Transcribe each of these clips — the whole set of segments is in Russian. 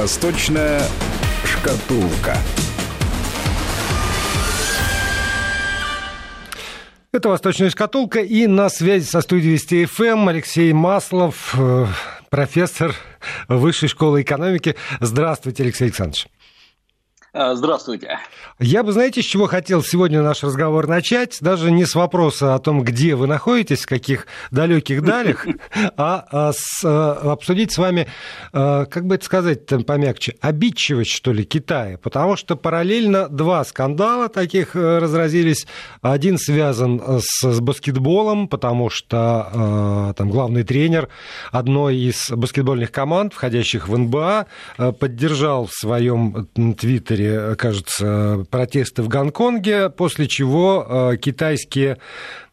Восточная шкатулка. Это «Восточная шкатулка» и на связи со студией Вести ФМ Алексей Маслов, э, профессор Высшей школы экономики. Здравствуйте, Алексей Александрович. А, здравствуйте. Я бы, знаете, с чего хотел сегодня наш разговор начать? Даже не с вопроса о том, где вы находитесь, в каких далеких далях, а, а с, а, обсудить с вами, а, как бы это сказать там помягче, обидчивость, что ли, Китая. Потому что параллельно два скандала таких э, разразились. Один связан с, с баскетболом, потому что там главный тренер одной из баскетбольных команд, входящих в НБА, поддержал в своем твиттере кажется, протесты в Гонконге, после чего э, китайские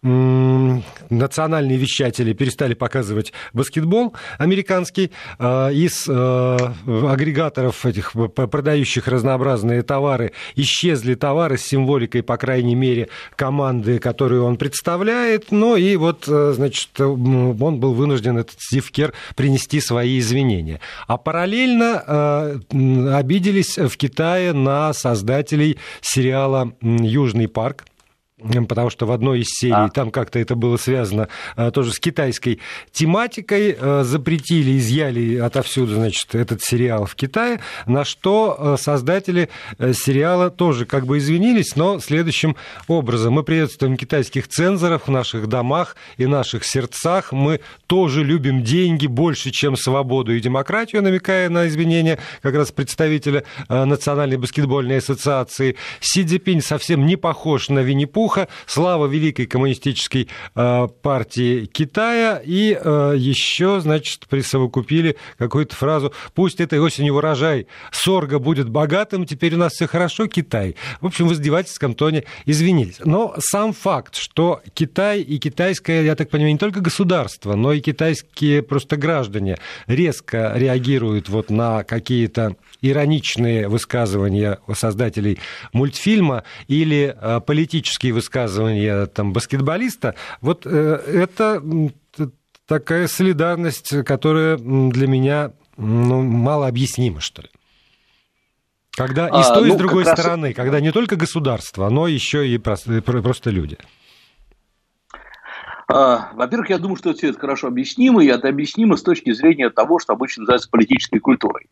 национальные вещатели перестали показывать баскетбол американский. Э, из э, агрегаторов этих продающих разнообразные товары исчезли товары с символикой, по крайней мере, команды, которую он представляет. Ну и вот, значит, он был вынужден, этот Стив Кер, принести свои извинения. А параллельно обиделись в Китае на создателей сериала «Южный парк», потому что в одной из серий а. там как-то это было связано а, тоже с китайской тематикой, а, запретили, изъяли отовсюду, значит, этот сериал в Китае, на что а, создатели сериала тоже как бы извинились, но следующим образом. Мы приветствуем китайских цензоров в наших домах и наших сердцах. Мы тоже любим деньги больше, чем свободу и демократию, намекая на извинения как раз представителя Национальной баскетбольной ассоциации. Си Цзипинь совсем не похож на Винни-Пуха, Пуха, слава Великой коммунистической э, партии Китая, и э, еще, значит, присовокупили какую-то фразу «Пусть этой осенью урожай сорга будет богатым, теперь у нас все хорошо, Китай». В общем, в издевательском тоне извинились. Но сам факт, что Китай и китайское, я так понимаю, не только государство, но и китайские просто граждане резко реагируют вот на какие-то ироничные высказывания создателей мультфильма или э, политические высказывания там, баскетболиста, вот э, это такая солидарность, которая для меня ну, мало объяснима, что ли. Когда и с той, а, ну, и с ну, другой стороны, раз... когда не только государство, но еще и просто, просто люди. А, во-первых, я думаю, что все это хорошо объяснимо, и это объяснимо с точки зрения того, что обычно называется политической культурой.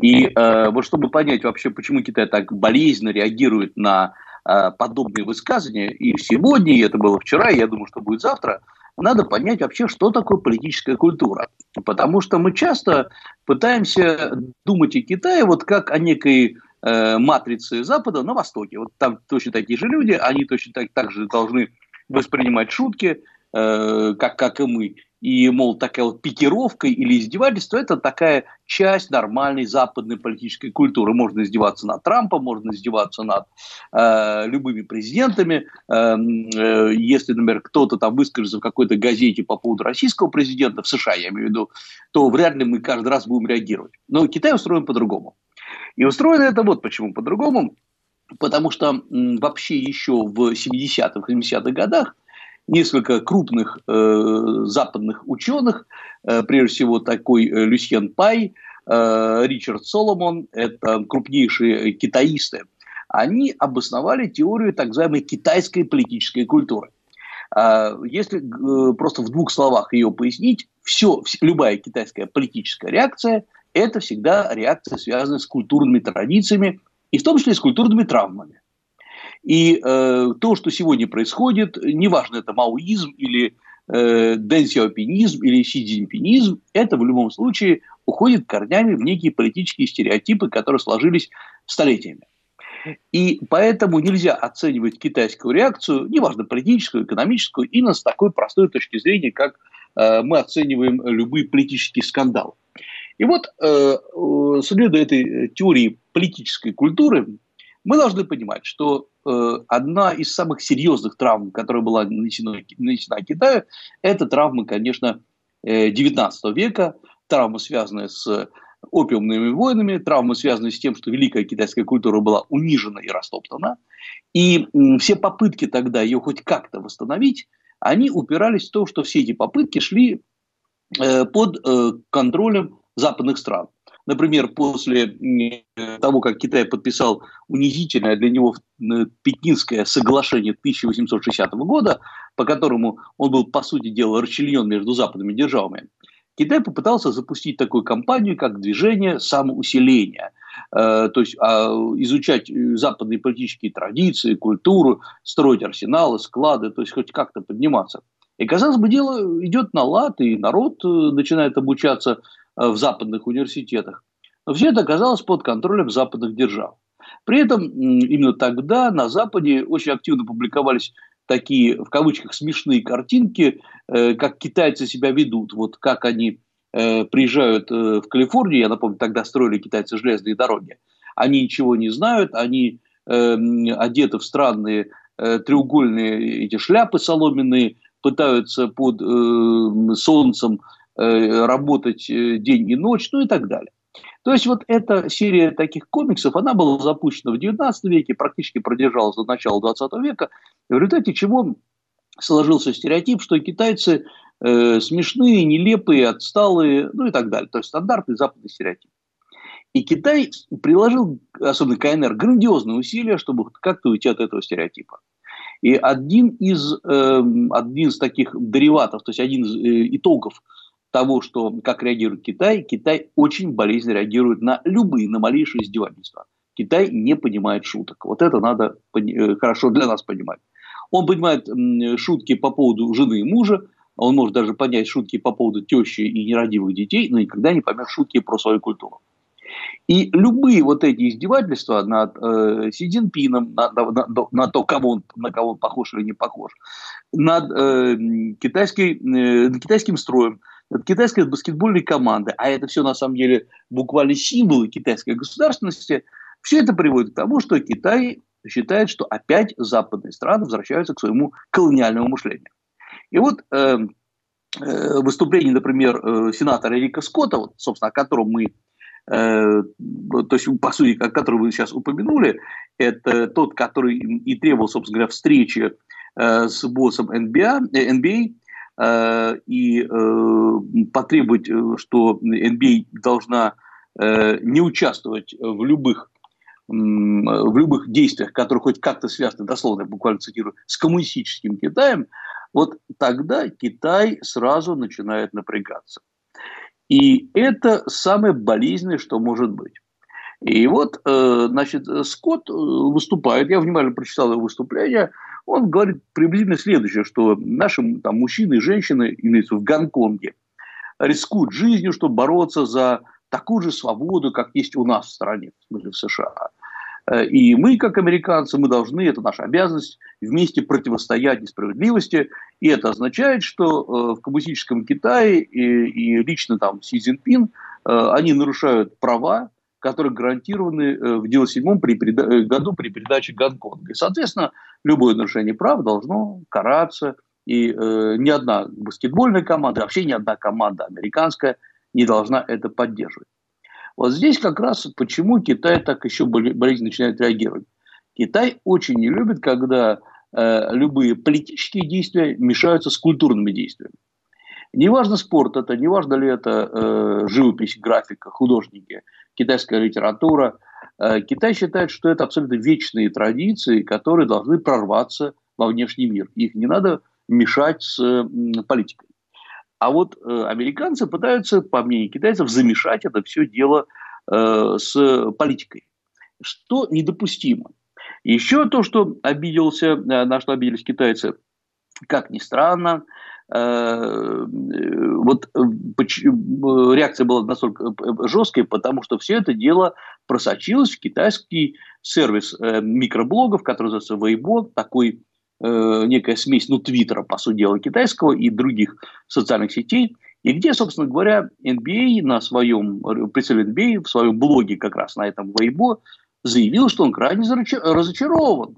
И э, вот чтобы понять вообще, почему Китай так болезненно реагирует на э, подобные высказывания, и сегодня, и это было вчера, и я думаю, что будет завтра, надо понять вообще, что такое политическая культура. Потому что мы часто пытаемся думать о Китае вот как о некой э, матрице Запада на Востоке. Вот там точно такие же люди, они точно так, так же должны воспринимать шутки, э, как, как и мы и, мол, такая вот пикировка или издевательство – это такая часть нормальной западной политической культуры. Можно издеваться над Трампом, можно издеваться над э, любыми президентами. Э, э, если, например, кто-то там выскажется в какой-то газете по поводу российского президента, в США, я имею в виду, то вряд ли мы каждый раз будем реагировать. Но Китай устроен по-другому. И устроено это вот почему по-другому. Потому что м, вообще еще в 70-х, 70-х годах несколько крупных э, западных ученых, э, прежде всего такой э, Люсьен Пай, э, Ричард Соломон, это крупнейшие китаисты, они обосновали теорию так называемой китайской политической культуры. А, если э, просто в двух словах ее пояснить, все, любая китайская политическая реакция – это всегда реакция, связанная с культурными традициями, и в том числе с культурными травмами. И э, то, что сегодня происходит, неважно, это маоизм или э, дэн или си это в любом случае уходит корнями в некие политические стереотипы, которые сложились столетиями. И поэтому нельзя оценивать китайскую реакцию, неважно, политическую, экономическую, именно с такой простой точки зрения, как э, мы оцениваем любые политические скандалы. И вот, э, э следуя этой теории политической культуры, мы должны понимать, что э, одна из самых серьезных травм, которая была нанесена, нанесена Китаю, это травма, конечно, э, 19 века, травма, связанная с опиумными войнами, травма, связанная с тем, что великая китайская культура была унижена и растоптана. И все попытки тогда ее хоть как-то восстановить, они упирались в то, что все эти попытки шли э, под э, контролем западных стран. Например, после того, как Китай подписал унизительное для него Пекинское соглашение 1860 года, по которому он был, по сути дела, расчленен между западными державами, Китай попытался запустить такую кампанию, как движение самоусиления. Э, то есть а, изучать западные политические традиции, культуру, строить арсеналы, склады, то есть хоть как-то подниматься. И, казалось бы, дело идет на лад, и народ э, начинает обучаться э, в западных университетах. Но все это оказалось под контролем западных держав. При этом именно тогда на Западе очень активно публиковались такие, в кавычках, смешные картинки, э, как китайцы себя ведут, вот как они приезжают в Калифорнию, я напомню, тогда строили китайцы железные дороги, они ничего не знают, они одеты в странные треугольные эти шляпы соломенные, пытаются под э, солнцем э, работать э, день и ночь, ну и так далее. То есть вот эта серия таких комиксов, она была запущена в XIX веке, практически продержалась до начала XX века, в результате чего сложился стереотип, что китайцы э, смешные, нелепые, отсталые, ну и так далее. То есть стандартный западный стереотип. И Китай приложил, особенно КНР, грандиозные усилия, чтобы как-то уйти от этого стереотипа. И один из, э, один из таких дериватов, то есть один из э, итогов того, что, как реагирует Китай, Китай очень болезненно реагирует на любые, на малейшие издевательства. Китай не понимает шуток. Вот это надо э, хорошо для нас понимать. Он понимает шутки по поводу жены и мужа, он может даже понять шутки по поводу тещи и нерадивых детей, но никогда не поймет шутки про свою культуру. И любые вот эти издевательства над э, Си Цзиньпином, на, на, на, то, кого он, на кого он похож или не похож, над, э, китайской, э, китайским строем, над китайской баскетбольной командой, а это все на самом деле буквально символы китайской государственности, все это приводит к тому, что Китай считает, что опять западные страны возвращаются к своему колониальному мышлению. И вот э, э выступление, например, э, сенатора Эрика Скотта, вот, собственно, о котором мы Э, то есть, по сути, который вы сейчас упомянули, это тот, который и требовал, собственно говоря, встречи э, с боссом NBA, NBA и потребовать, что NBA должна не участвовать в любых в любых действиях, которые хоть как-то связаны, дословно, я буквально цитирую, с коммунистическим Китаем, вот тогда Китай сразу начинает напрягаться. И это самое болезненное, что может быть. И вот, э, значит, Скотт э, выступает, я внимательно прочитал его выступление, он говорит приблизительно следующее, что наши там, мужчины и женщины, имеются в Гонконге, рискуют жизнью, чтобы бороться за такую же свободу, как есть у нас в стране, в смысле в США. Э, и мы, как американцы, мы должны, это наша обязанность, вместе противостоять несправедливости. И это означает, что э, в коммунистическом Китае и, и лично там Си Цзиньпин, э, они нарушают права, которые гарантированы в 1997 при переда- году при передаче Гонконга. И, соответственно, любое нарушение прав должно караться. И э, ни одна баскетбольная команда, вообще ни одна команда американская не должна это поддерживать. Вот здесь как раз почему Китай так еще болезненно начинает реагировать. Китай очень не любит, когда э, любые политические действия мешаются с культурными действиями. Неважно спорт это, неважно ли это э, живопись, графика, художники, китайская литература. Э, Китай считает, что это абсолютно вечные традиции, которые должны прорваться во внешний мир. Их не надо мешать с политикой. А вот э, американцы пытаются, по мнению китайцев, замешать это все дело э, с политикой, что недопустимо. Еще то, что обиделся, на что обиделись китайцы, как ни странно, вот э, реакция была настолько жесткой, потому что все это дело просочилось в китайский сервис микроблогов, который называется Weibo, такой э, некая смесь, ну, Твиттера, по сути дела, китайского и других социальных сетей, и где, собственно говоря, NBA на своем, представитель NBA в своем блоге как раз на этом Weibo заявил, что он крайне разочарован.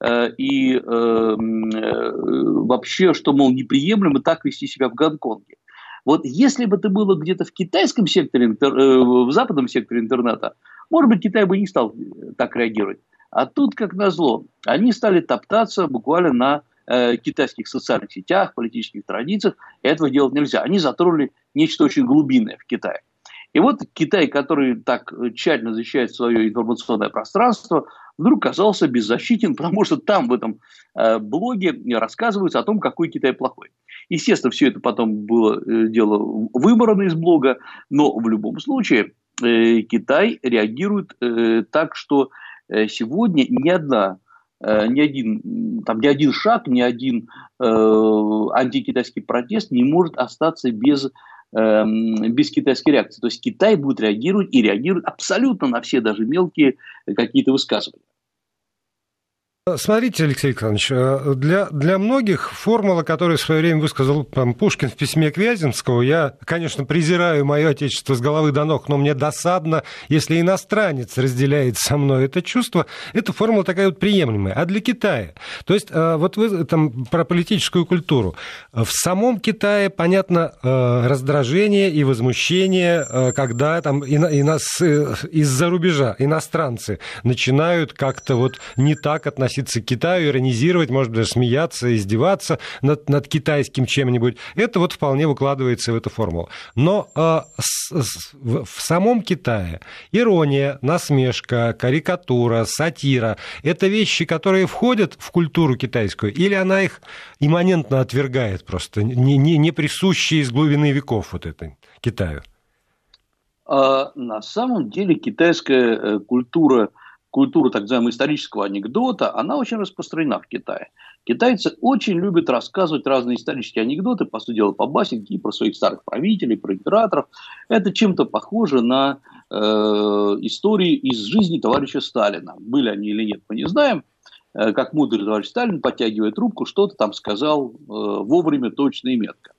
Э, и э, э, вообще, что, мол, неприемлемо так вести себя в Гонконге. Вот если бы это было где-то в китайском секторе, в западном секторе интернета, может быть, Китай бы не стал так реагировать. А тут, как назло, они стали топтаться буквально на э, китайских социальных сетях, политических традициях. Этого делать нельзя. Они затронули нечто очень глубинное в Китае. И вот Китай, который так тщательно защищает свое информационное пространство, вдруг оказался беззащитен, потому что там в этом э, блоге рассказывается о том, какой Китай плохой. Естественно, все это потом было э, дело выбрано из блога, но в любом случае э, Китай реагирует э, так, что сегодня ни одна ни один, там, ни один шаг, ни один э, антикитайский протест не может остаться без без китайской реакции. То есть Китай будет реагировать и реагирует абсолютно на все даже мелкие какие-то высказывания. Смотрите, Алексей Александрович, э, для, для многих формула, которую в свое время высказал там, Пушкин в письме к Вяземскому, я, конечно, презираю мое отечество с головы до ног, но мне досадно, если иностранец разделяет со мной это чувство, эта формула такая вот приемлемая. А для Китая? То есть, э, вот вы там про политическую культуру. В самом Китае, понятно, э, раздражение и возмущение, когда там из-за рубежа иностранцы начинают как-то вот не так относиться относиться к Китаю, иронизировать, может даже смеяться, издеваться над, над китайским чем-нибудь. Это вот вполне выкладывается в эту формулу. Но э, с, с, в, в самом Китае ирония, насмешка, карикатура, сатира – это вещи, которые входят в культуру китайскую, или она их имманентно отвергает просто, не, не, не присущие из глубины веков вот этой Китаю? А, на самом деле китайская э, культура – культура так называемого исторического анекдота, она очень распространена в Китае. Китайцы очень любят рассказывать разные исторические анекдоты, по сути дела, по басенке, и про своих старых правителей, про императоров. Это чем-то похоже на э, истории из жизни товарища Сталина. Были они или нет, мы не знаем. Э, как мудрый товарищ Сталин, подтягивая трубку, что-то там сказал э, вовремя, точно и метко.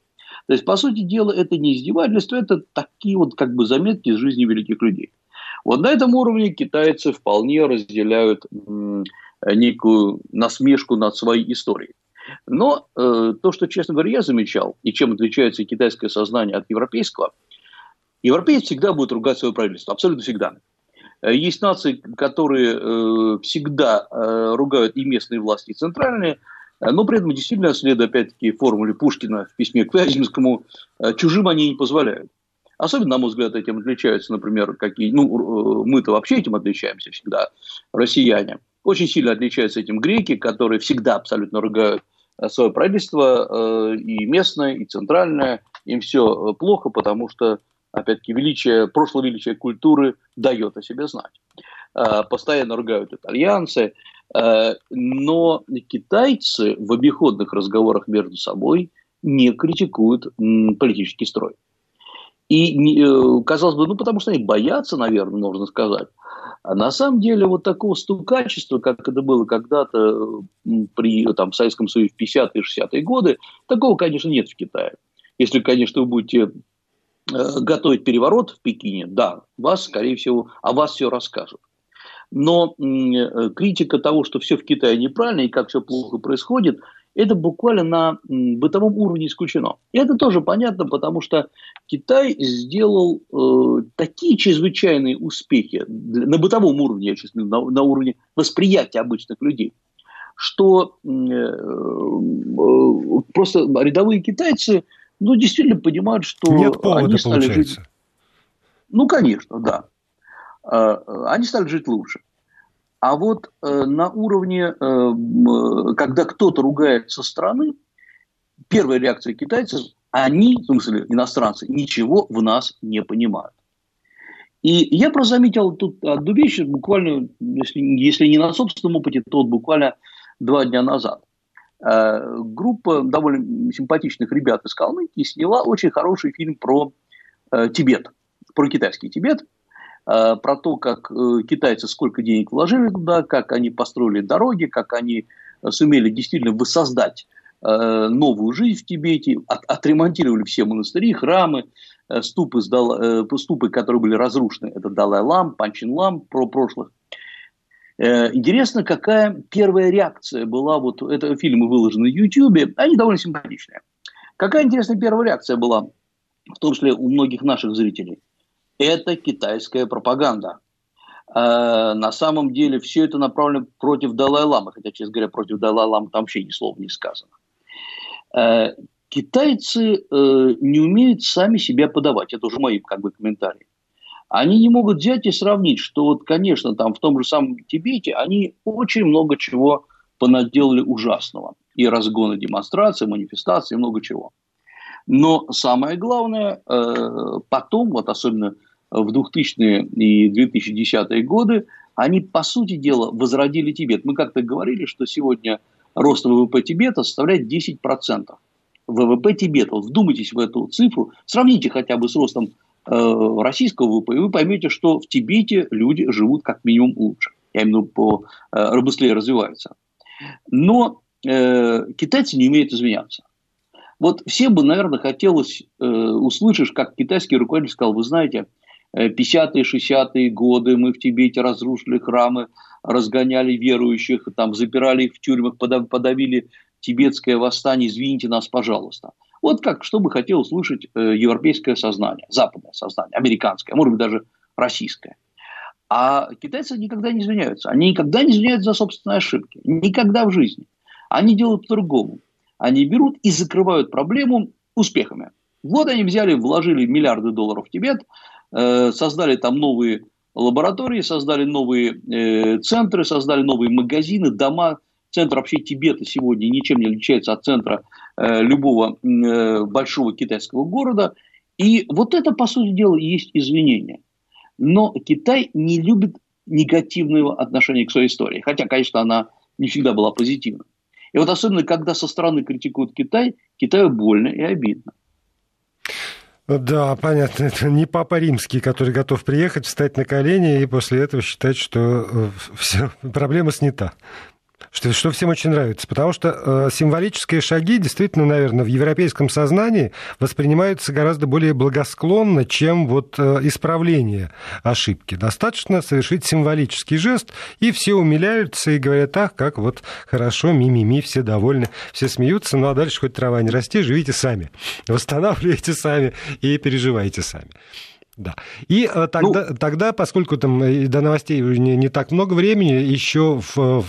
То есть, по сути дела, это не издевательство, это такие вот как бы заметки из жизни великих людей. Вот на этом уровне китайцы вполне разделяют некую насмешку над своей историей. Но э, то, что, честно говоря, я замечал, и чем отличается китайское сознание от европейского, европеец всегда будет ругать свое правительство, абсолютно всегда. Э, есть нации, которые э, всегда э, ругают и местные власти, и центральные, э, но при этом действительно, следуя опять-таки формуле Пушкина в письме к Вяземскому, э, чужим они не позволяют. Особенно, на мой взгляд, этим отличаются, например, какие, ну, мы-то вообще этим отличаемся всегда, россияне. Очень сильно отличаются этим греки, которые всегда абсолютно ругают э, свое правительство, э, и местное, и центральное. Им все плохо, потому что, опять-таки, величие, прошлое величие культуры дает о себе знать. Э, постоянно ругают итальянцы, но китайцы в обиходных разговорах между собой не критикуют политический строй. И, э, казалось бы, ну, потому что они боятся, наверное, можно сказать. А на самом деле вот такого стукачества, как это было когда-то при там, Советском Союзе в 50-е 60-е годы, такого, конечно, нет в Китае. Если, конечно, вы будете э, готовить переворот в Пекине, да, вас, скорее всего, о вас все расскажут. Но э, критика того, что все в Китае неправильно и как все плохо происходит, это буквально на бытовом уровне исключено. И это тоже понятно, потому что Китай сделал э, такие чрезвычайные успехи для, на бытовом уровне, я сейчас на, на уровне восприятия обычных людей, что э, э, просто рядовые китайцы ну, действительно понимают, что Нет повода, они стали получается. жить... Ну, конечно, да. Э, они стали жить лучше. А вот э, на уровне, э, когда кто-то ругает со стороны, первая реакция китайцев, они, в смысле иностранцы, ничего в нас не понимают. И я просто заметил тут одну вещь, буквально, если, если не на собственном опыте, то вот буквально два дня назад. Э, группа довольно симпатичных ребят из Калмыкии сняла очень хороший фильм про э, Тибет, про китайский Тибет – Э, про то, как э, китайцы сколько денег вложили туда, как они построили дороги, как они сумели действительно воссоздать э, новую жизнь в Тибете, от, отремонтировали все монастыри, храмы, ступы, ступы, которые были разрушены, это Далай-Лам, Панчин-Лам про прошлых. Интересно, какая первая реакция была, вот это фильмы выложены на YouTube, они довольно симпатичные. Какая интересная первая реакция была, в том числе у многих наших зрителей – это китайская пропаганда. Э, на самом деле все это направлено против Далай-Ламы, хотя, честно говоря, против Далай-Ламы там вообще ни слова не сказано. Э, китайцы э, не умеют сами себя подавать, это уже мои как бы комментарии. они не могут взять и сравнить, что вот, конечно, там в том же самом Тибете они очень много чего понаделали ужасного. И разгоны демонстраций, манифестации, много чего. Но самое главное, э, потом, вот особенно в 2000-е и 2010-е годы, они, по сути дела, возродили Тибет. Мы как-то говорили, что сегодня рост ВВП Тибета составляет 10%. ВВП Тибета, вот вдумайтесь в эту цифру, сравните хотя бы с ростом э, российского ВВП, и вы поймете, что в Тибете люди живут как минимум лучше. Я имею в виду, по, э, быстрее развиваются. Но э, китайцы не умеют извиняться. Вот всем бы, наверное, хотелось э, услышать, как китайский руководитель сказал, вы знаете, 50-е, 60-е годы мы в Тибете разрушили храмы, разгоняли верующих, там, запирали их в тюрьмах, подавили тибетское восстание, извините нас, пожалуйста. Вот как, что бы хотел услышать э, европейское сознание, западное сознание, американское, может быть, даже российское. А китайцы никогда не извиняются. Они никогда не извиняются за собственные ошибки. Никогда в жизни. Они делают по-другому. Они берут и закрывают проблему успехами. Вот они взяли, вложили миллиарды долларов в Тибет, э, создали там новые лаборатории, создали новые э, центры, создали новые магазины, дома. Центр вообще Тибета сегодня ничем не отличается от центра э, любого э, большого китайского города. И вот это, по сути дела, есть извинение. Но Китай не любит негативного отношения к своей истории. Хотя, конечно, она не всегда была позитивна. И вот особенно, когда со стороны критикуют Китай, Китаю больно и обидно. Да, понятно. Это не папа римский, который готов приехать, встать на колени и после этого считать, что э, все, проблема снята что, что всем очень нравится, потому что э, символические шаги действительно, наверное, в европейском сознании воспринимаются гораздо более благосклонно, чем вот э, исправление ошибки. Достаточно совершить символический жест, и все умиляются и говорят, так, как вот хорошо, ми-ми-ми, все довольны, все смеются, ну а дальше хоть трава не расти, живите сами, восстанавливайте сами и переживайте сами. Да. И э, тогда, ну, тогда, поскольку там э, до новостей не, не так много времени, еще в, в,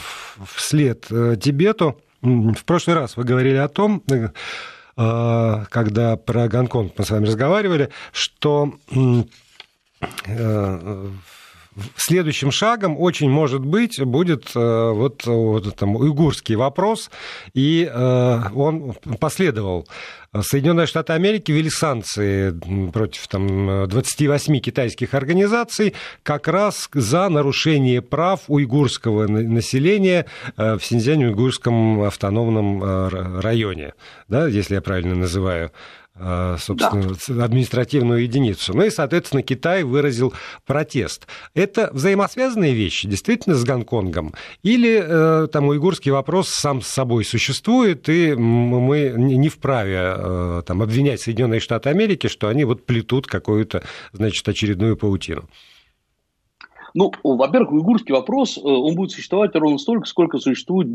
вслед э, Тибету, в прошлый раз вы говорили о том, когда про Гонконг мы с вами разговаривали, что следующим шагом очень может быть будет э, вот, вот там уйгурский вопрос, и э, он последовал. Соединенные Штаты Америки ввели санкции против там, 28 китайских организаций как раз за нарушение прав уйгурского населения э, в Синьцзянь-Уйгурском автономном районе, да, если я правильно называю. Э, собственно, да. административную единицу. Ну и, соответственно, Китай выразил протест. Это взаимосвязанные вещи, действительно, с Гонконгом? Или э, там уйгурский вопрос сам с собой существует, и мы не вправе э, там, обвинять Соединенные Штаты Америки, что они вот плетут какую-то, значит, очередную паутину? Ну, во-первых, уйгурский вопрос, он будет существовать ровно столько, сколько существует,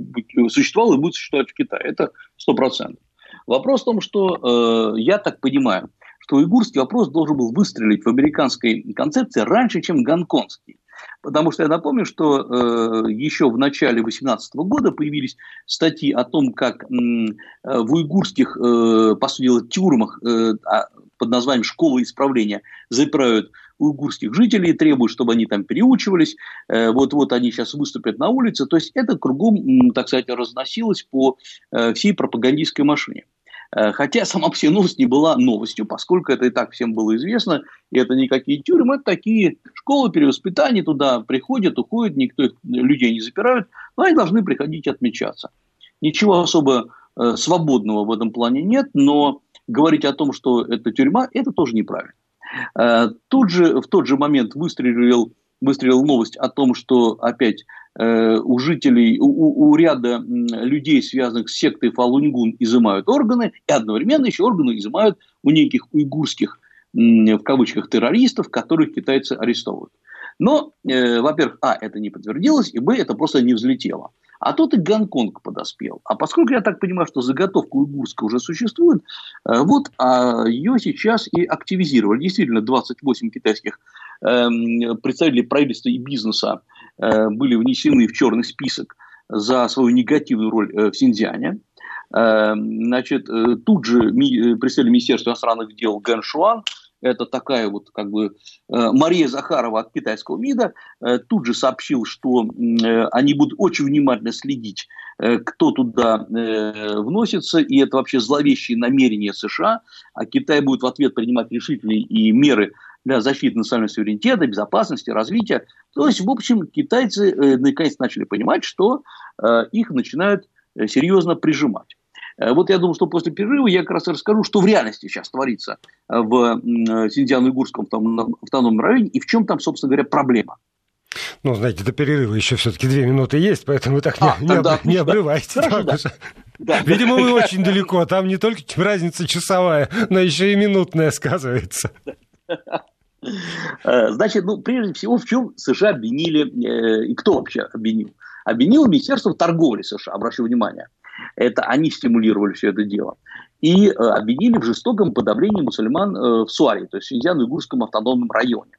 существовал и будет существовать в Китае. Это сто процентов. Вопрос в том, что э, я так понимаю, что уйгурский вопрос должен был выстрелить в американской концепции раньше, чем гонконгский. Потому что я напомню, что э, еще в начале 2018 года появились статьи о том, как э, в уйгурских, э, по сути дела, тюрьмах э, а, под названием «Школа исправления» запирают уйгурских жителей, требуют, чтобы они там переучивались. Э, вот-вот они сейчас выступят на улице. То есть это кругом, так сказать, разносилось по э, всей пропагандистской машине. Э, хотя сама новость не была новостью, поскольку это и так всем было известно, и это никакие тюрьмы, это такие школы перевоспитания, туда приходят, уходят, никто людей не запирают, но они должны приходить отмечаться. Ничего особо э, свободного в этом плане нет, но говорить о том, что это тюрьма, это тоже неправильно. Э, тут же, в тот же момент выстрелил, выстрелил новость о том, что опять у жителей, у, у ряда людей, связанных с сектой Фалунгун, изымают органы, и одновременно еще органы изымают у неких уйгурских, в кавычках, террористов, которых китайцы арестовывают. Но, э, во-первых, а, это не подтвердилось, и, б, это просто не взлетело. А тут и Гонконг подоспел. А поскольку я так понимаю, что заготовка уйгурская уже существует, э, вот а ее сейчас и активизировали. Действительно, 28 китайских э, представителей правительства и бизнеса э, были внесены в черный список за свою негативную роль э, в Синьцзяне. Э, значит, э, тут же представитель Министерства иностранных дел Гэн Шуан это такая вот как бы Мария Захарова от китайского МИДа, тут же сообщил, что они будут очень внимательно следить, кто туда вносится, и это вообще зловещие намерения США, а Китай будет в ответ принимать решительные и меры для защиты национального суверенитета, безопасности, развития. То есть, в общем, китайцы э, наконец начали понимать, что э, их начинают э, серьезно прижимать. Вот я думаю, что после перерыва я как раз расскажу, что в реальности сейчас творится в Синьцзян-Уйгурском автономном районе и в чем там, собственно говоря, проблема. Ну, знаете, до перерыва еще все-таки две минуты есть, поэтому так а, не, тогда, не, не обрывайте. Хорошо, да. Да. Видимо, вы очень далеко. Там не только разница часовая, но еще и минутная сказывается. Э, значит, ну, прежде всего, в чем США обвинили, э, и кто вообще обвинил? Обвинил Министерство торговли США, обращу внимание. Это они стимулировали все это дело. И э, обвинили в жестоком подавлении мусульман в Суаре, то есть в Синьцзян-Уйгурском автономном районе.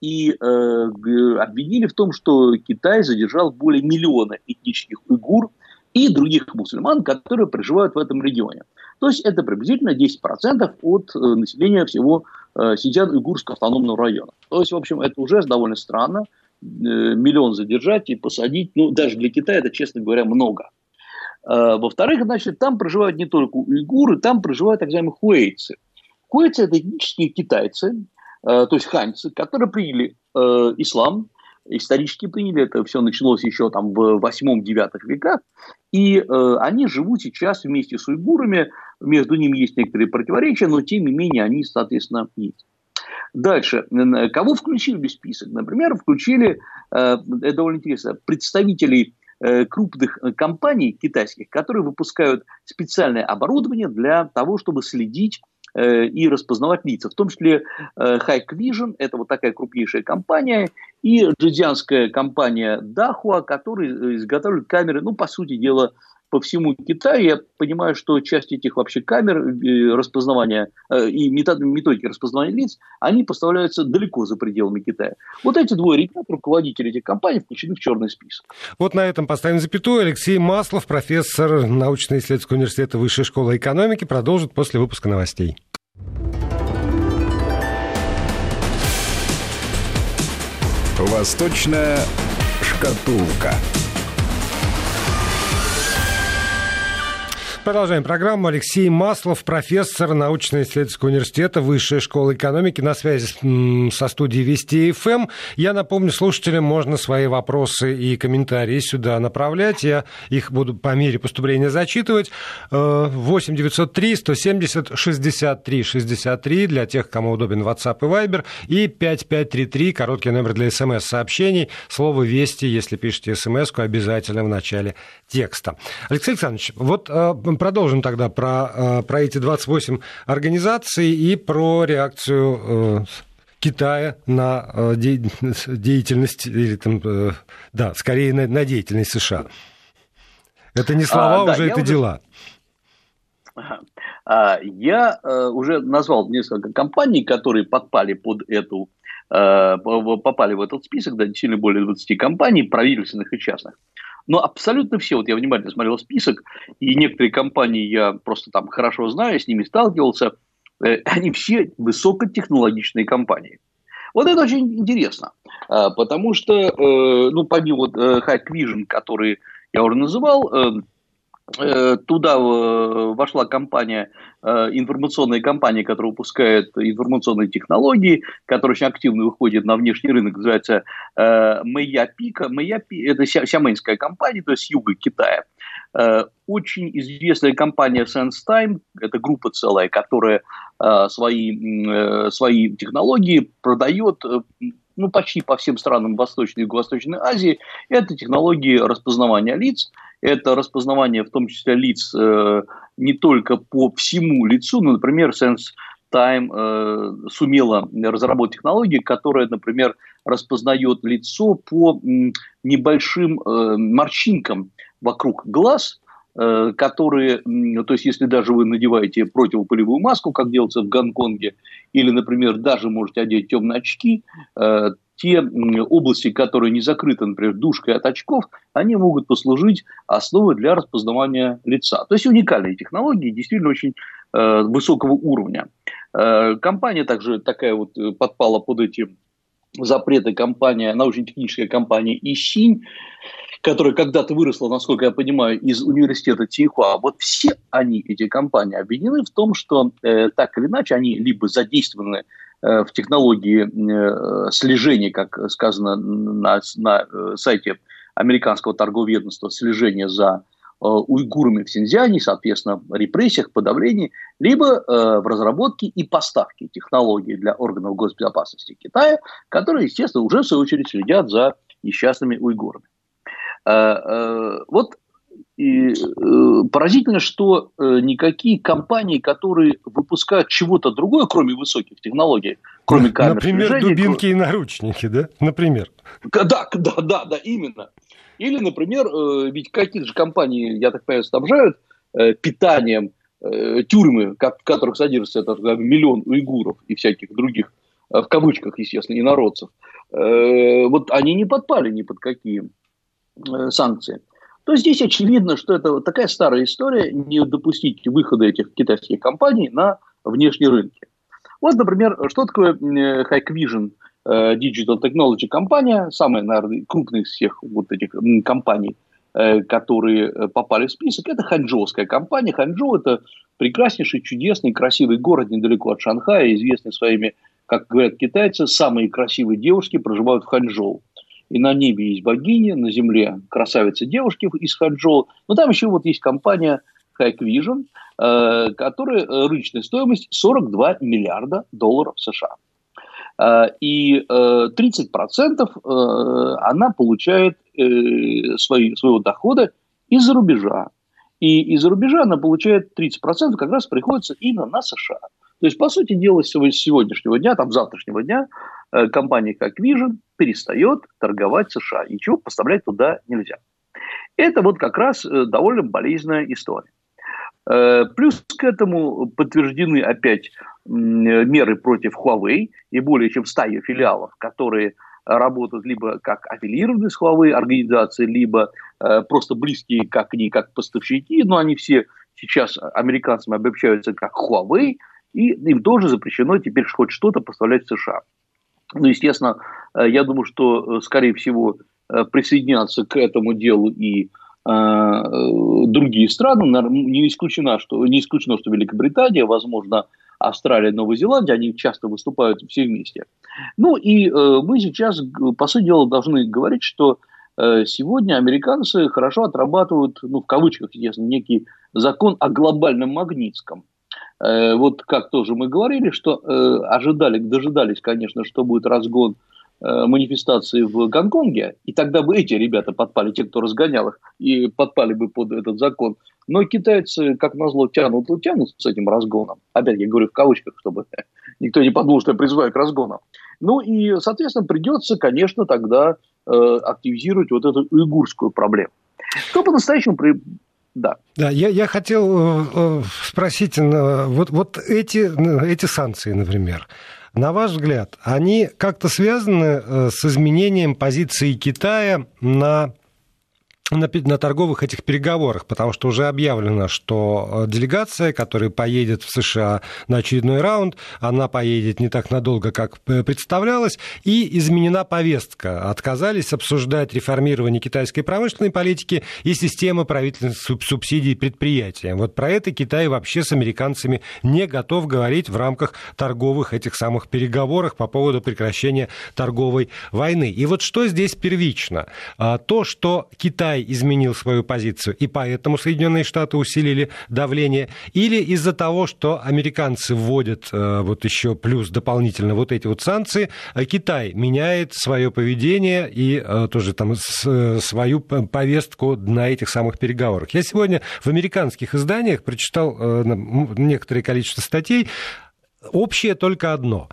И обвинили в том, что Китай задержал более миллиона этнических уйгур и других мусульман, которые проживают в этом регионе. То есть это приблизительно 10% от населения всего Синьцзян-Уйгурского автономного района. То есть, в общем, это уже довольно странно. Э, миллион задержать и посадить, ну, даже для Китая это, честно говоря, много. Э, во-вторых, значит, там проживают не только уйгуры, там проживают так называемые хуэйцы. Хуэйцы – это этнические китайцы, то есть ханьцы, которые приняли ислам, исторически приняли, это все началось еще там в 8-9 веках, и э, они живут сейчас вместе с уйгурами, между ними есть некоторые противоречия, но тем не менее они, соответственно, есть. Дальше. Кого включили в список? Например, включили, э, это довольно интересно, представителей э, крупных компаний китайских, которые выпускают специальное оборудование для того, чтобы следить Э, и распознавать лица, в том числе э, Hike Vision, это вот такая крупнейшая компания, и джидианская компания Dahua, которые э, изготавливают камеры, ну, по сути дела, по всему Китаю. Я понимаю, что часть этих вообще камер э, распознавания э, и методики распознавания лиц, они поставляются далеко за пределами Китая. Вот эти двое ребят, руководители этих компаний, включены в черный список. Вот на этом поставим запятую. Алексей Маслов, профессор научно-исследовательского университета Высшей школы экономики, продолжит после выпуска новостей. Восточная шкатулка. Продолжаем программу. Алексей Маслов, профессор научно-исследовательского университета Высшей школы экономики на связи со студией Вести ФМ. Эм. Я напомню слушателям, можно свои вопросы и комментарии сюда направлять. Я их буду по мере поступления зачитывать. 8 903 170 63 63 для тех, кому удобен WhatsApp и Viber. И 5533, короткий номер для смс-сообщений. Слово «Вести», если пишете смс обязательно в начале текста. Алексей Александрович, вот продолжим тогда про, э, про эти 28 организаций и про реакцию э, Китая на э, деятельность, или там, да, скорее на, на деятельность США. Это не слова, а, уже да, это уже... дела. А, я уже назвал несколько компаний, которые подпали под эту попали в этот список, да, действительно более 20 компаний, правительственных и частных. Но абсолютно все, вот я внимательно смотрел список, и некоторые компании я просто там хорошо знаю, с ними сталкивался, э, они все высокотехнологичные компании. Вот это очень интересно, а, потому что, э, ну, помимо вот э, Hike Vision, который я уже называл, Э, туда э, вошла компания, э, информационная компания, которая выпускает информационные технологии, которая очень активно выходит на внешний рынок, называется Мэйяпика. Мэйяпи – это сямэнская компания, то есть с юга Китая. Очень известная компания SenseTime, это группа целая, которая свои, свои технологии продает ну, почти по всем странам Восточной и Юго-Восточной Азии, это технологии распознавания лиц, это распознавание в том числе лиц э, не только по всему лицу, но, например, Sense Time э, сумела разработать технологию, которая, например, распознает лицо по небольшим э, морщинкам вокруг глаз, э, которые, то есть если даже вы надеваете противопылевую маску, как делается в Гонконге, или, например, даже можете одеть темные очки, э, те области, которые не закрыты, например, душкой от очков, они могут послужить основой для распознавания лица. То есть уникальные технологии, действительно очень э, высокого уровня. Компания также такая вот подпала под эти запреты компания, научно-техническая компания Ищинь, которая когда-то выросла, насколько я понимаю, из университета Тихуа, вот все они, эти компании, объединены в том, что э, так или иначе они либо задействованы э, в технологии э, слежения, как сказано на, на э, сайте американского торгового ведомства, слежения за э, уйгурами в Синьцзяне, соответственно, репрессиях, подавлении, либо э, в разработке и поставке технологий для органов госбезопасности Китая, которые, естественно, уже в свою очередь следят за несчастными уйгурами. Э, э, вот и э, поразительно, что никакие компании, которые выпускают чего-то другое, кроме высоких технологий, кроме камер Например, дубинки кроме... и наручники, да? Например. Да, да, да, да, именно. Или, например, ведь какие-то же компании, я так понимаю, снабжают питанием тюрьмы, в которых содержится это, миллион уйгуров и всяких других, в кавычках, естественно, инородцев. Вот они не подпали ни под какие Э, санкции, то здесь очевидно, что это такая старая история не допустить выхода этих китайских компаний на внешние рынки. Вот, например, что такое Hikvision э, Digital Technology компания, самая, наверное, крупная из всех вот этих компаний, э, которые попали в список, это ханчжоуская компания. Ханчжоу – это прекраснейший, чудесный, красивый город недалеко от Шанхая, известный своими, как говорят китайцы, самые красивые девушки проживают в Ханчжоу и на небе есть богини, на земле красавицы девушки из Хаджо. Но там еще вот есть компания Hikvision, э, которая э, рыночная стоимость 42 миллиарда долларов США. Э, и 30% она получает свои, своего дохода из-за рубежа. И из-за рубежа она получает 30% как раз приходится именно на США. То есть, по сути дела, с сегодняшнего дня, там, завтрашнего дня, компания как Vision перестает торговать США. Ничего поставлять туда нельзя. Это вот как раз э, довольно болезненная история. Э, плюс к этому подтверждены опять меры против Huawei и более чем 100 ее филиалов, которые работают либо как аффилированные с Huawei организации, либо просто близкие как они, как поставщики, но они все сейчас американцами обобщаются как Huawei – и им тоже запрещено теперь хоть что-то поставлять в США. Ну, естественно, э, я думаю, что, э, скорее всего, э, присоединятся к этому делу и другие страны. Не исключено, что, не исключено, что Великобритания, возможно, Австралия, Новая Зеландия, они часто выступают все вместе. Ну и мы сейчас, по сути дела, должны говорить, что сегодня американцы хорошо отрабатывают, ну, в кавычках, естественно, некий закон о глобальном магнитском – Э, вот как тоже мы говорили, что э, ожидали, дожидались, конечно, что будет разгон э, манифестации в Гонконге, и тогда бы эти ребята подпали, те, кто разгонял их, и подпали бы под этот закон. Но китайцы, как назло, тянут и тянут с этим разгоном. Опять я говорю в кавычках, чтобы никто не подумал, что я призываю к разгону. Ну и, соответственно, придется, конечно, тогда активизировать вот эту уйгурскую проблему. Кто по-настоящему да. Да, я, я хотел э, э, спросить, вот, вот эти, эти санкции, например, на ваш взгляд, они как-то связаны э, с изменением позиции Китая на на, на торговых этих переговорах, потому что уже объявлено, что э, делегация, которая поедет в США на очередной раунд, она поедет не так надолго, как представлялось, и изменена повестка. Отказались обсуждать реформирование китайской промышленной политики и системы правительственных субсидий предприятиям. Вот про это Китай вообще с американцами не готов говорить в рамках торговых этих самых переговоров по поводу прекращения торговой войны. И вот что здесь первично? А, то, что Китай Китай изменил свою позицию, и поэтому Соединенные Штаты усилили давление, или из-за того, что американцы вводят э, вот еще плюс дополнительно вот эти вот санкции, э, Китай меняет свое поведение и э, тоже там свою повестку на этих самых переговорах. Я сегодня в американских изданиях прочитал некоторое количество статей, общее только одно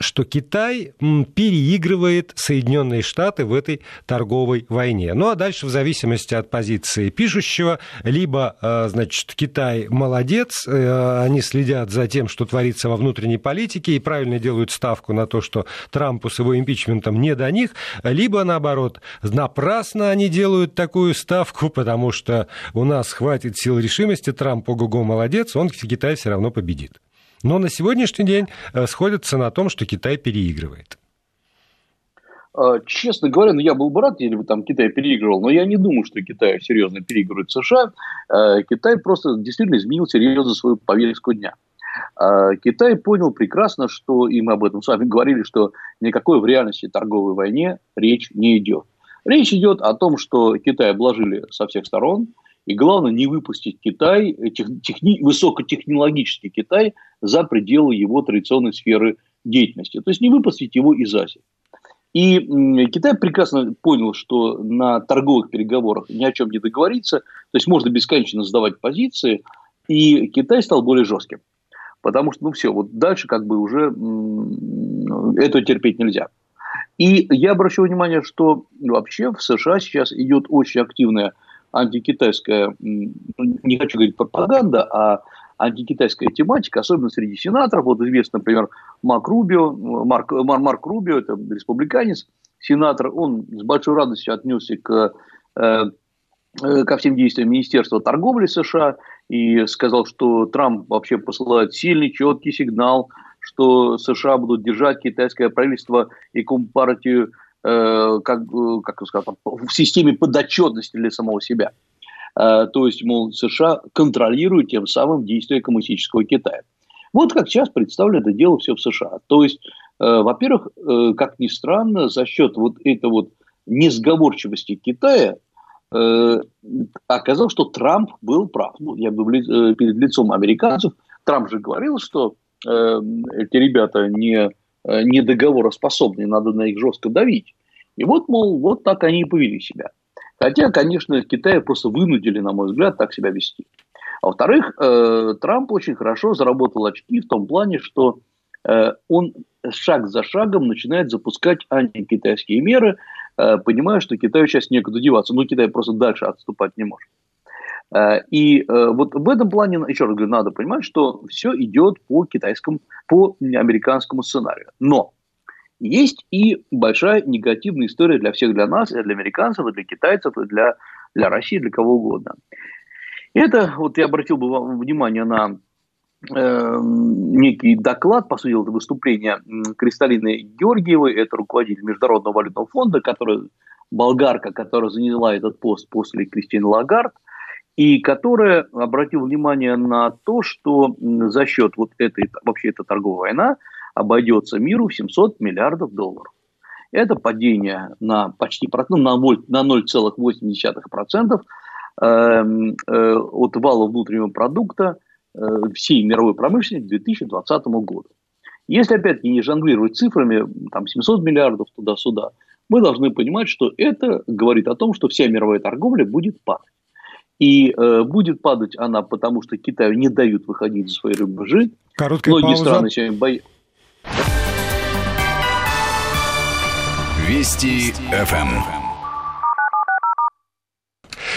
что Китай переигрывает Соединенные Штаты в этой торговой войне. Ну а дальше в зависимости от позиции пишущего, либо, э, значит, Китай молодец, э, они следят за тем, что творится во внутренней политике и правильно делают ставку на то, что Трампу с его импичментом не до них, либо наоборот, напрасно они делают такую ставку, потому что у нас хватит сил решимости, Трамп ого-го молодец, он Китай все равно победит. Но на сегодняшний день э, сходятся на том, что Китай переигрывает. А, честно говоря, ну я был бы рад, если бы там Китай переигрывал, но я не думаю, что Китай серьезно переигрывает США. А, Китай просто действительно изменил серьезно свою повестку дня. А, Китай понял прекрасно, что, и мы об этом с вами говорили, что никакой в реальности торговой войне речь не идет. Речь идет о том, что Китай обложили со всех сторон, и главное не выпустить Китай, тех, техни, высокотехнологический Китай за пределы его традиционной сферы деятельности. То есть не выпустить его из Азии. И Китай прекрасно понял, что на торговых переговорах ни о чем не договориться, то есть можно бесконечно сдавать позиции, и Китай стал более жестким. Потому что, ну все, вот дальше как бы уже это терпеть нельзя. И я обращу внимание, что вообще в США сейчас идет очень активная антикитайская, не хочу говорить пропаганда, а антикитайская тематика, особенно среди сенаторов. Вот известно, например, Марк Рубио, Марк, Марк Рубио, это республиканец, сенатор, он с большой радостью отнесся к, э, э, ко всем действиям Министерства торговли США и сказал, что Трамп вообще посылает сильный, четкий сигнал, что США будут держать китайское правительство и компартию э, как, как сказать, в системе подотчетности для самого себя. Э, то есть, мол, США контролируют тем самым действия коммунистического Китая. Вот как сейчас представлено это дело все в США. То есть, э, во-первых, э, как ни странно, за счет вот этой вот несговорчивости Китая оказалось, что Трамп был прав. Ну, я бы перед лицом американцев. Трамп же говорил, что эти ребята не, не договороспособны, надо на них жестко давить. И вот, мол, вот так они и повели себя. Хотя, конечно, Китай просто вынудили, на мой взгляд, так себя вести. А во-вторых, э, Трамп очень хорошо заработал очки в том плане, что э, он шаг за шагом начинает запускать антикитайские меры, э, понимая, что Китаю сейчас некуда деваться. Но Китай просто дальше отступать не может. И вот в этом плане, еще раз говорю, надо понимать, что все идет по китайскому, по американскому сценарию. Но есть и большая негативная история для всех, для нас, для американцев, для китайцев, для, для России, для кого угодно. Это, вот я обратил бы вам внимание на э, некий доклад, по сути дела, выступление Кристалины Георгиевой, это руководитель Международного валютного фонда, который, болгарка, которая заняла этот пост после Кристины Лагард, и которая обратила внимание на то, что за счет вот этой, вообще эта торговая война, обойдется миру в 700 миллиардов долларов. Это падение на почти ну, на 0,8% эм, э, от вала внутреннего продукта э, всей мировой промышленности к 2020 году. Если, опять-таки, не жонглировать цифрами, там 700 миллиардов туда-сюда, мы должны понимать, что это говорит о том, что вся мировая торговля будет падать. И э, будет падать она, потому что Китаю не дают выходить за свои рубежи. Короткая Многие пауза. страны сегодня боятся. Вести ФМ.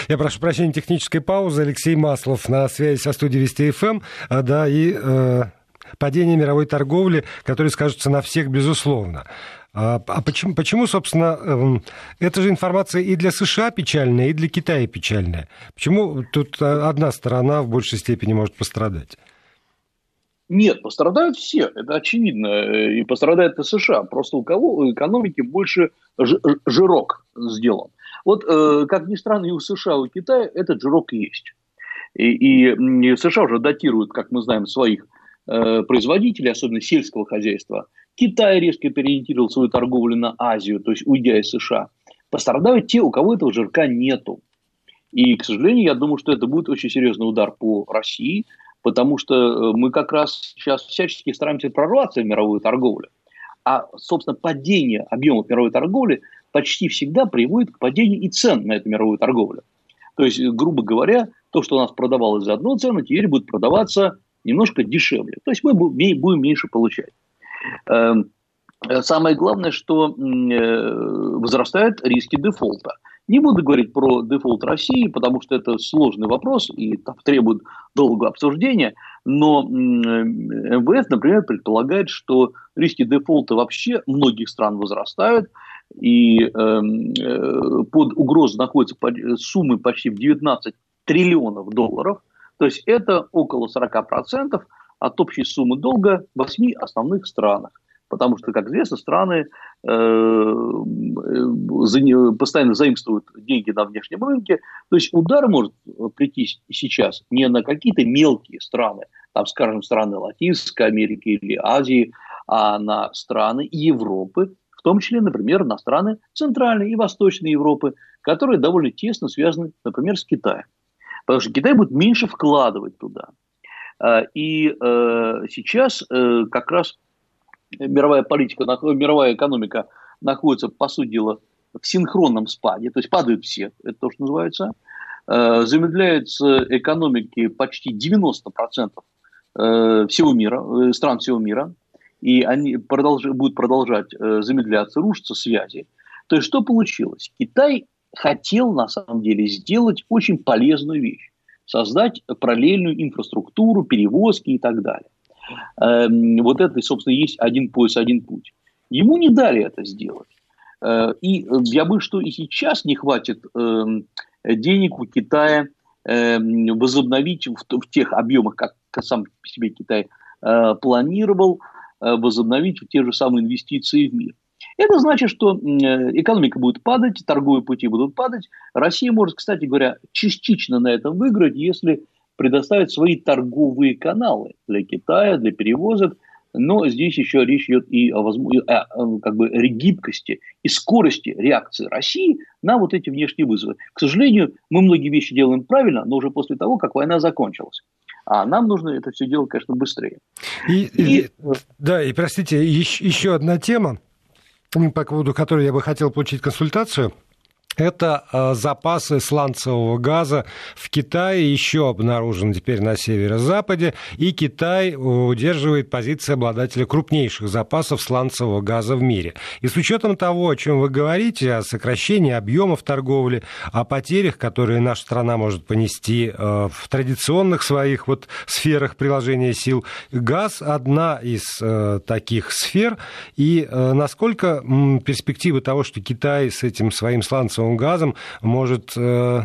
Я прошу прощения, технической паузы. Алексей Маслов на связи со студией Вести ФМ. А, да, и э, падение мировой торговли, которое скажется на всех, безусловно. А, а почему, почему, собственно, э, эта же информация и для США печальная, и для Китая печальная? Почему тут одна сторона в большей степени может пострадать? Нет, пострадают все, это очевидно. И пострадает и США. Просто у кого у экономики больше жирок сделан. Вот, э, как ни странно, и у США, и у Китая этот жирок есть. И, и США уже датируют, как мы знаем, своих э, производителей, особенно сельского хозяйства. Китай резко переориентировал свою торговлю на Азию, то есть уйдя из США. Пострадают те, у кого этого жирка нету. И, к сожалению, я думаю, что это будет очень серьезный удар по России – потому что э, мы как раз сейчас всячески стараемся прорваться в мировую торговлю. А, собственно, падение объемов мировой торговли почти всегда приводит к падению и цен на эту мировую торговлю. То есть, грубо говоря, то, что у нас продавалось за одну цену, теперь будет продаваться немножко дешевле. То есть мы будем меньше получать. Эм, самое главное, что э, возрастают риски дефолта. Не буду говорить про дефолт России, потому что это сложный вопрос и требует долгого обсуждения, но МВФ, например, предполагает, что риски дефолта вообще многих стран возрастают, и эм, э, под угрозой находятся суммы почти в 19 триллионов долларов, то есть это около 40% от общей суммы долга в восьми основных странах. Потому что, как известно, страны э, э, постоянно заимствуют деньги на внешнем рынке. То есть удар может прийти сейчас не на какие-то мелкие страны, там, скажем, страны Латинской Америки или Азии, а на страны Европы, в том числе, например, на страны Центральной и Восточной Европы, которые довольно тесно связаны, например, с Китаем. Потому что Китай будет меньше вкладывать туда. А, и э, сейчас э, как раз мировая политика, мировая экономика находится, по сути дела, в синхронном спаде, то есть падают все, это то, что называется. Э, замедляются экономики почти 90% всего мира, стран всего мира, и они продолж, будут продолжать замедляться, рушатся связи. То есть что получилось? Китай хотел на самом деле сделать очень полезную вещь. Создать параллельную инфраструктуру, перевозки и так далее. Эм, вот это, собственно, есть один пояс, один путь. Ему не дали это сделать. Э, и я боюсь, что и сейчас не хватит эм, денег у Китая эм, возобновить в тех объемах, как сам по себе Китай э, планировал, э, возобновить те же самые инвестиции в мир. Это значит, что экономика будет падать, торговые пути будут падать. Россия может, кстати говоря, частично на этом выиграть, если предоставить свои торговые каналы для Китая, для перевозок. Но здесь еще речь идет и о, о как бы, гибкости и скорости реакции России на вот эти внешние вызовы. К сожалению, мы многие вещи делаем правильно, но уже после того, как война закончилась. А нам нужно это все делать, конечно, быстрее. И, и, да, и простите, еще, еще одна тема по поводу которой я бы хотел получить консультацию – это э, запасы сланцевого газа в Китае еще обнаружены теперь на северо-западе, и Китай удерживает позиции обладателя крупнейших запасов сланцевого газа в мире. И с учетом того, о чем вы говорите, о сокращении объемов торговли, о потерях, которые наша страна может понести э, в традиционных своих вот сферах приложения сил, газ одна из э, таких сфер, и насколько перспективы того, что Китай с этим своим сланцевым сланцевым газом может э,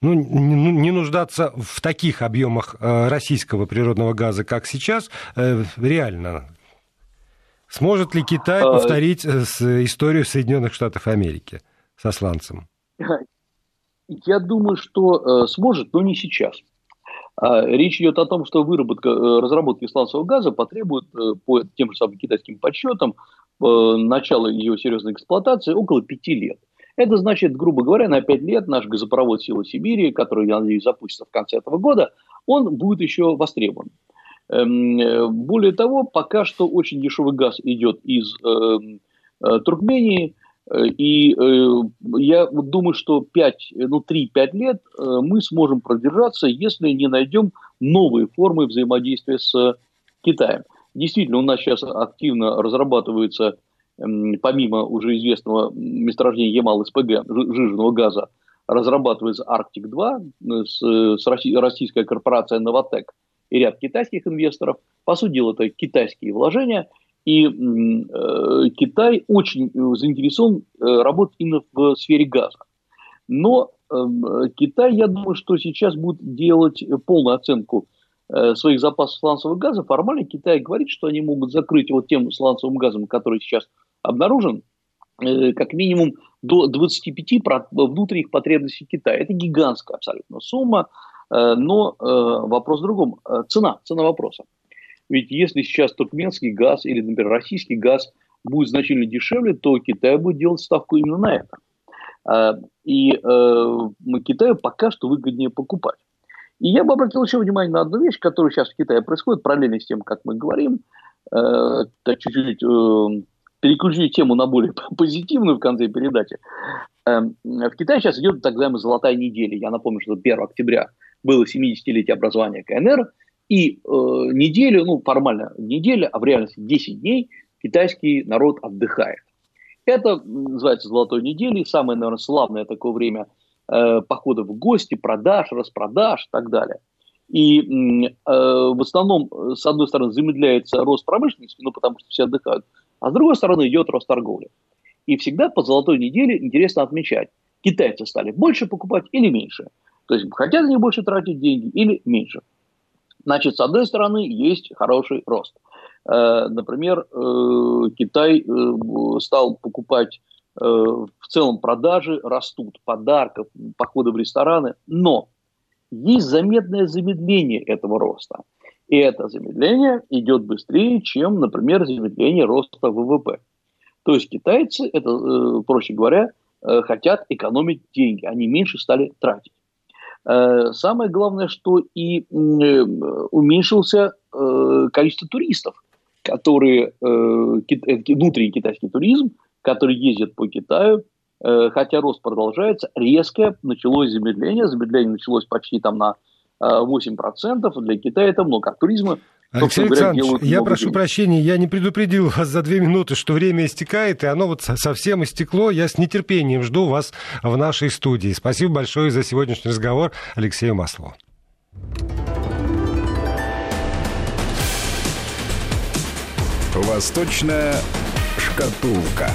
ну, не нуждаться в таких объемах э, российского природного газа, как сейчас, э, реально. Сможет ли Китай а, повторить историю Соединенных Штатов Америки со сланцем? Я думаю, что сможет, но не сейчас. А, речь идет о том, что выработка, разработки сланцевого газа потребует по тем же самым китайским подсчетам начала ее серьезной эксплуатации около пяти лет. Это значит, грубо говоря, на 5 лет наш газопровод «Сила Сибири», который, я надеюсь, запустится в конце этого года, он будет еще востребован. Эм, более того, пока что очень дешевый газ идет из эм, э, Туркмении, э, и э, я думаю, что 5, ну, 3-5 лет мы сможем продержаться, если не найдем новые формы взаимодействия с Китаем. Действительно, у нас сейчас активно разрабатывается помимо уже известного месторождения Ямал-СПГ, жиженного газа, разрабатывается Арктик-2 э, с, с российская корпорация «Новотек» и ряд китайских инвесторов. По сути это китайские вложения, и э, Китай очень заинтересован э, работать именно в сфере газа. Но э, Китай, я думаю, что сейчас будет делать полную оценку э, своих запасов сланцевого газа. Формально Китай говорит, что они могут закрыть вот тем сланцевым газом, который сейчас обнаружен э, как минимум до 25 внутренних потребностей Китая. Это гигантская абсолютно сумма, э, но э, вопрос в другом. Цена, цена вопроса. Ведь если сейчас туркменский газ или, например, российский газ будет значительно дешевле, то Китай будет делать ставку именно на это. И Китаю пока что выгоднее покупать. И я бы обратил еще внимание на одну вещь, которая сейчас в Китае происходит, параллельно с тем, как мы говорим, чуть-чуть переключу тему на более позитивную в конце передачи. Эм, в Китае сейчас идет так называемая «золотая неделя». Я напомню, что 1 октября было 70-летие образования КНР, и э, неделю, ну формально неделя, а в реальности 10 дней китайский народ отдыхает. Это называется «золотой неделей», самое, наверное, славное такое время э, походов в гости, продаж, распродаж и так далее. И э, в основном, с одной стороны, замедляется рост промышленности, ну, потому что все отдыхают, а с другой стороны идет рост торговли. И всегда по золотой неделе интересно отмечать, китайцы стали больше покупать или меньше. То есть хотят они больше тратить деньги или меньше. Значит, с одной стороны, есть хороший рост. Э, например, э, Китай э, стал покупать в целом продажи растут, подарков, походы в рестораны, но есть заметное замедление этого роста. И это замедление идет быстрее, чем, например, замедление роста ВВП. То есть китайцы, это, проще говоря, хотят экономить деньги, они меньше стали тратить. Самое главное, что и уменьшился количество туристов которые, э, э внутренний китайский туризм, который ездит по Китаю, э, хотя рост продолжается, резко началось замедление, замедление началось почти там на 8%, э, для Китая это много, а туризма Алексей Александрович, я прошу денег. прощения, я не предупредил вас за две минуты, что время истекает, и оно вот совсем истекло. Я с нетерпением жду вас в нашей студии. Спасибо большое за сегодняшний разговор Алексею Маслову. Восточная шкатулка.